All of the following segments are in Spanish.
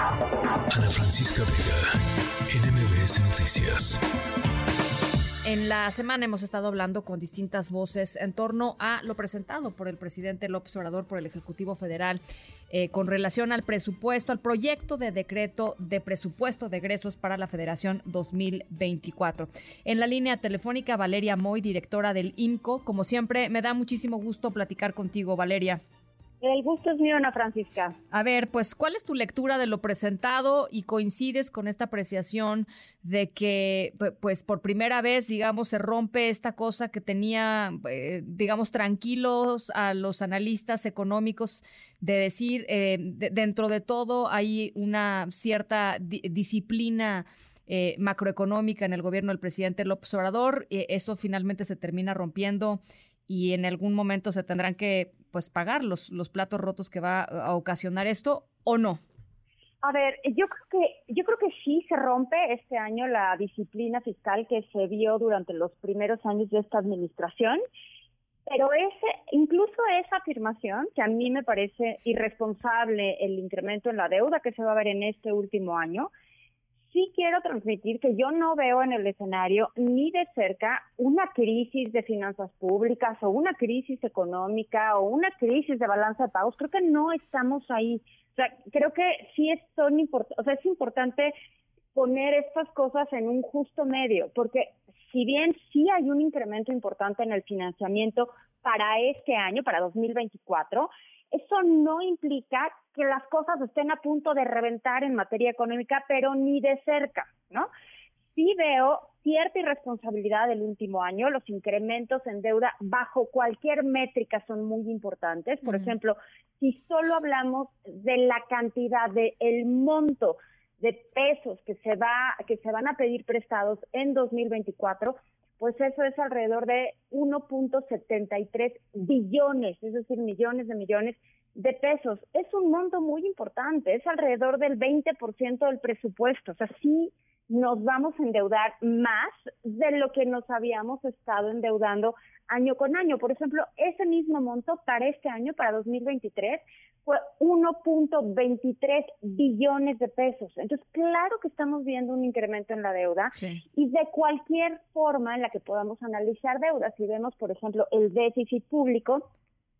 Ana Francisca Vega, NMBS Noticias. En la semana hemos estado hablando con distintas voces en torno a lo presentado por el presidente López Obrador por el Ejecutivo Federal eh, con relación al presupuesto, al proyecto de decreto de presupuesto de egresos para la Federación 2024. En la línea telefónica, Valeria Moy, directora del IMCO. Como siempre, me da muchísimo gusto platicar contigo, Valeria. El gusto es mío, Ana Francisca. A ver, pues, ¿cuál es tu lectura de lo presentado y coincides con esta apreciación de que, pues, por primera vez, digamos, se rompe esta cosa que tenía, eh, digamos, tranquilos a los analistas económicos de decir, eh, dentro de todo hay una cierta disciplina eh, macroeconómica en el gobierno del presidente López Obrador. eso finalmente se termina rompiendo y en algún momento se tendrán que pues pagar los, los platos rotos que va a ocasionar esto o no? A ver, yo creo que yo creo que sí se rompe este año la disciplina fiscal que se vio durante los primeros años de esta administración, pero ese incluso esa afirmación que a mí me parece irresponsable el incremento en la deuda que se va a ver en este último año, sí quiero transmitir que yo no veo en el escenario ni de cerca una crisis de finanzas públicas o una crisis económica o una crisis de balanza de pagos. Creo que no estamos ahí. O sea, creo que sí es, son o sea, es importante poner estas cosas en un justo medio, porque si bien sí hay un incremento importante en el financiamiento para este año, para 2024, eso no implica que las cosas estén a punto de reventar en materia económica, pero ni de cerca, ¿no? Sí veo cierta irresponsabilidad del último año, los incrementos en deuda bajo cualquier métrica son muy importantes. Por ejemplo, si solo hablamos de la cantidad de el monto de pesos que se va que se van a pedir prestados en 2024, pues eso es alrededor de 1.73 billones, es decir, millones de millones de pesos. Es un monto muy importante, es alrededor del 20% del presupuesto. O sea, sí nos vamos a endeudar más de lo que nos habíamos estado endeudando año con año. Por ejemplo, ese mismo monto para este año, para 2023, fue 1.23 billones de pesos. Entonces, claro que estamos viendo un incremento en la deuda y de cualquier forma en la que podamos analizar deuda, si vemos, por ejemplo, el déficit público,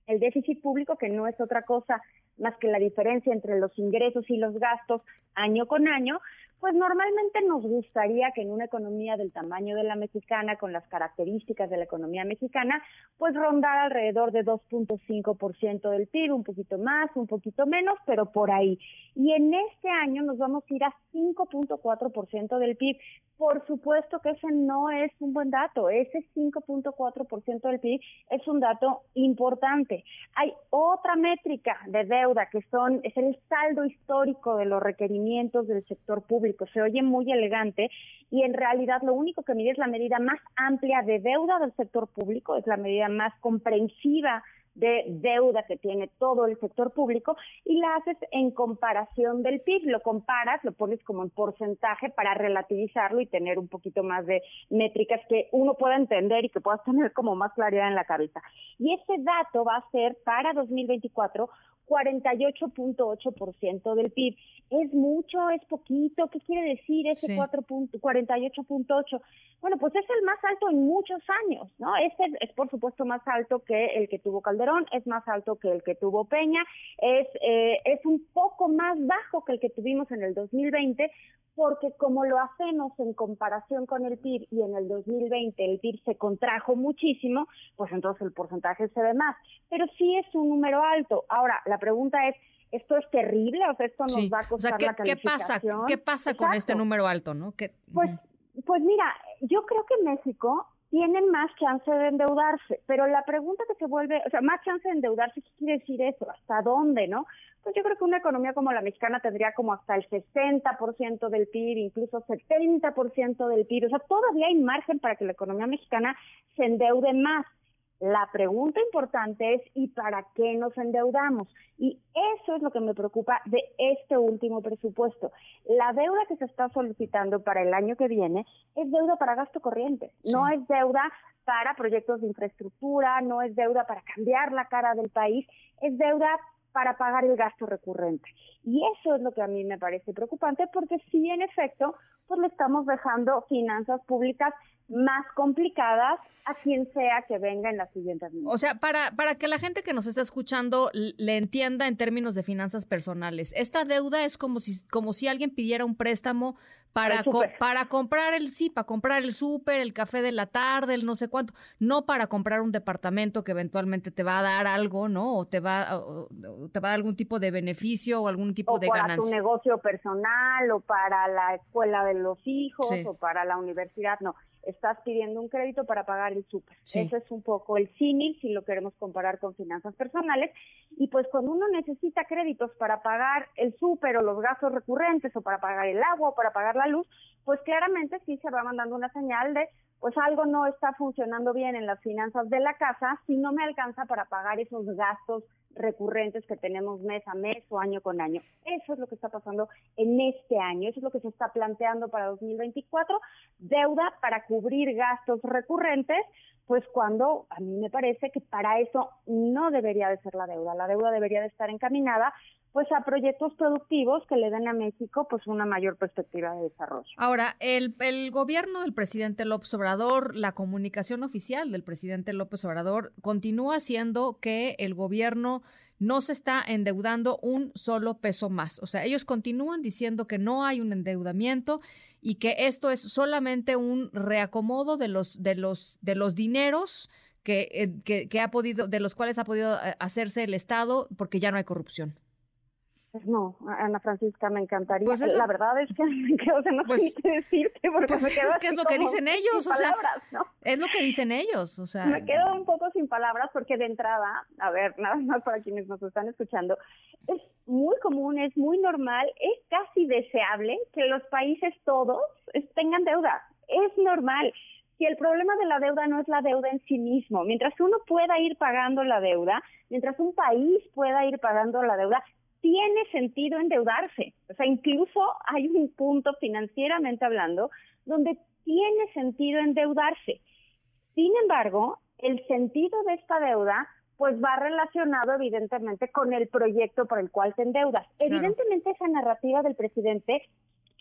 el déficit público que no es otra cosa más que la diferencia entre los ingresos y los gastos año con año, pues normalmente nos gustaría que en una economía del tamaño de la mexicana, con las características de la economía mexicana, pues rondar alrededor de 2.5% del PIB, un poquito más, un poquito menos, pero por ahí. Y en este año nos vamos a ir a 5.4% del PIB. Por supuesto que ese no es un buen dato, ese 5.4% del PIB es un dato importante. Hay otra métrica de deuda que son es el saldo histórico de los requerimientos del sector público se oye muy elegante y en realidad lo único que mide es la medida más amplia de deuda del sector público, es la medida más comprensiva de deuda que tiene todo el sector público y la haces en comparación del PIB, lo comparas, lo pones como en porcentaje para relativizarlo y tener un poquito más de métricas que uno pueda entender y que puedas tener como más claridad en la cabeza. Y ese dato va a ser para 2024 48.8% del PIB. ¿Es mucho? ¿Es poquito? ¿Qué quiere decir ese 48.8? Bueno, pues es el más alto en muchos años, ¿no? Este es, por supuesto más alto que el que tuvo Calderón, es más alto que el que tuvo Peña, es, eh, es un poco más bajo que el que tuvimos en el 2020, porque como lo hacemos en comparación con el PIB y en el 2020 el PIB se contrajo muchísimo, pues entonces el porcentaje se ve más. Pero sí es un número alto. Ahora, la pregunta es, ¿esto es terrible? O sea, ¿esto nos va a costar la calificación? ¿qué pasa, ¿Qué pasa con este número alto? no? pues, pues mira, yo creo que México tienen más chance de endeudarse, pero la pregunta que se vuelve, o sea, más chance de endeudarse, ¿qué quiere decir eso? ¿Hasta dónde, no? Pues yo creo que una economía como la mexicana tendría como hasta el 60% del PIB, incluso 70% del PIB, o sea, todavía hay margen para que la economía mexicana se endeude más. La pregunta importante es ¿y para qué nos endeudamos? Y eso es lo que me preocupa de este último presupuesto. La deuda que se está solicitando para el año que viene es deuda para gasto corriente, no es deuda para proyectos de infraestructura, no es deuda para cambiar la cara del país, es deuda para pagar el gasto recurrente. Y eso es lo que a mí me parece preocupante porque si en efecto, pues le estamos dejando finanzas públicas más complicadas a quien sea que venga en la siguiente O sea, para, para que la gente que nos está escuchando le entienda en términos de finanzas personales, esta deuda es como si, como si alguien pidiera un préstamo para, para comprar el sí, para comprar el súper, el café de la tarde, el no sé cuánto, no para comprar un departamento que eventualmente te va a dar algo, ¿no? O te va, te va a dar algún tipo de beneficio o algún tipo de ganancia. para tu negocio personal o para la escuela de los hijos o para la universidad, no estás pidiendo un crédito para pagar el súper. Ese es un poco el símil si lo queremos comparar con finanzas personales. Y pues cuando uno necesita créditos para pagar el súper o los gastos recurrentes o para pagar el agua o para pagar la luz, pues claramente sí se va mandando una señal de pues algo no está funcionando bien en las finanzas de la casa si no me alcanza para pagar esos gastos recurrentes que tenemos mes a mes o año con año. Eso es lo que está pasando en este año, eso es lo que se está planteando para 2024, deuda para cubrir gastos recurrentes, pues cuando a mí me parece que para eso no debería de ser la deuda, la deuda debería de estar encaminada pues a proyectos productivos que le den a México pues una mayor perspectiva de desarrollo. Ahora, el, gobierno del presidente López Obrador, la comunicación oficial del presidente López Obrador continúa siendo que el gobierno no se está endeudando un solo peso más. O sea, ellos continúan diciendo que no hay un endeudamiento y que esto es solamente un reacomodo de los de los de los dineros que, eh, que, que ha podido de los cuales ha podido eh, hacerse el Estado porque ya no hay corrupción. Pues no, Ana Francisca, me encantaría. Pues la verdad es que me quedo, no pues, sé qué decirte porque pues me quedo es que es lo que dicen ellos, o sea, es lo que dicen ellos, o sea. Me quedo un poco sin palabras porque de entrada, a ver, nada más para quienes nos están escuchando, es muy común, es muy normal, es casi deseable que los países todos tengan deuda, es normal si el problema de la deuda no es la deuda en sí mismo, mientras uno pueda ir pagando la deuda, mientras un país pueda ir pagando la deuda, tiene sentido endeudarse. O sea, incluso hay un punto financieramente hablando donde tiene sentido endeudarse. Sin embargo, el sentido de esta deuda pues va relacionado evidentemente con el proyecto por el cual te endeudas. Evidentemente esa narrativa del presidente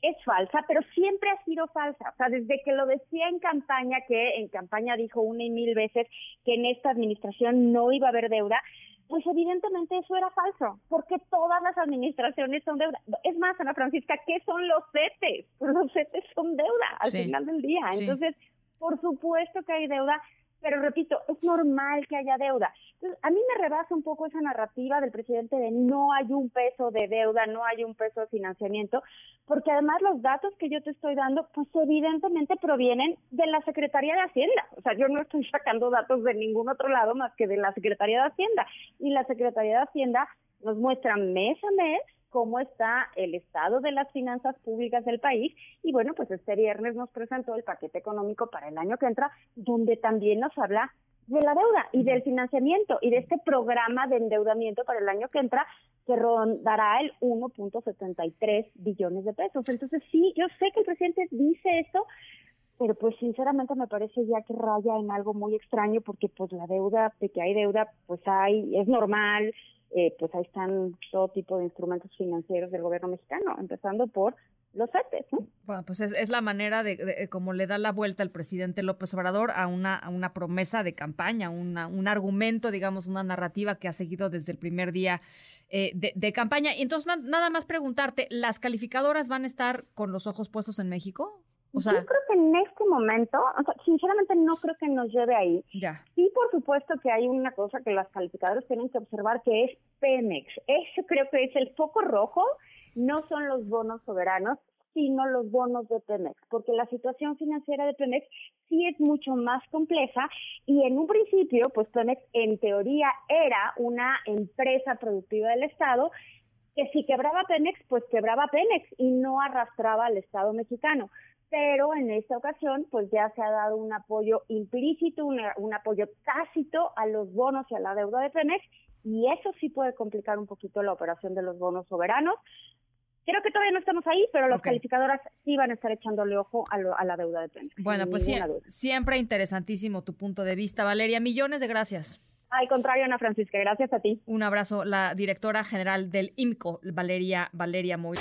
es falsa, pero siempre ha sido falsa. O sea, desde que lo decía en campaña, que en campaña dijo una y mil veces que en esta administración no iba a haber deuda, pues evidentemente eso era falso, porque todas las administraciones son deuda. Es más, Ana Francisca, ¿qué son los CETES? Los CETES son deuda al final del día. Entonces, por supuesto que hay deuda, pero repito, es normal que haya deuda. Entonces, a mí me rebasa un poco esa narrativa del presidente de no hay un peso de deuda, no hay un peso de financiamiento, porque además los datos que yo te estoy dando, pues evidentemente provienen de la Secretaría de Hacienda. O sea, yo no estoy sacando datos de ningún otro lado más que de la Secretaría de Hacienda. Y la Secretaría de Hacienda nos muestra mes a mes cómo está el estado de las finanzas públicas del país. Y bueno, pues este viernes nos presentó el paquete económico para el año que entra, donde también nos habla de la deuda y del financiamiento y de este programa de endeudamiento para el año que entra que rondará el 1.73 billones de pesos. Entonces sí, yo sé que el presidente dice esto, pero pues sinceramente me parece ya que raya en algo muy extraño porque pues la deuda, de que hay deuda, pues hay, es normal, eh, pues ahí están todo tipo de instrumentos financieros del gobierno mexicano, empezando por los CETES. Bueno, pues es, la manera de, de, como le da la vuelta el presidente López Obrador a una, una promesa de campaña, una, un argumento, digamos, una narrativa que ha seguido desde el primer día eh, de, campaña. Y entonces, nada más preguntarte, ¿las calificadoras van a estar con los ojos puestos en México? O sea, Yo creo que en este momento, sinceramente no creo que nos lleve ahí. Ya. Sí, por supuesto que hay una cosa que las calificadoras tienen que observar que es Pemex. Eso creo que es el foco rojo, no son los bonos soberanos, sino los bonos de Pemex, porque la situación financiera de Pemex sí es mucho más compleja y en un principio, pues Pemex en teoría era una empresa productiva del Estado que si quebraba Pemex, pues quebraba Pemex y no arrastraba al Estado mexicano pero en esta ocasión pues ya se ha dado un apoyo implícito, un apoyo tácito a los bonos y a la deuda de Pemex y eso sí puede complicar un poquito la operación de los bonos soberanos. Creo que todavía no estamos ahí, pero las calificadoras sí van a estar echándole ojo a, la deuda de Pemex. Bueno, pues siempre interesantísimo tu punto de vista, Valeria. Millones de gracias. Al contrario, Ana Francisca, gracias a ti. Un abrazo, la directora general del IMCO, Valeria, Valeria Moy.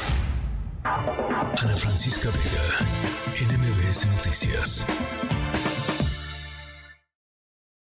Ana Francisca Vega, NMBS Noticias.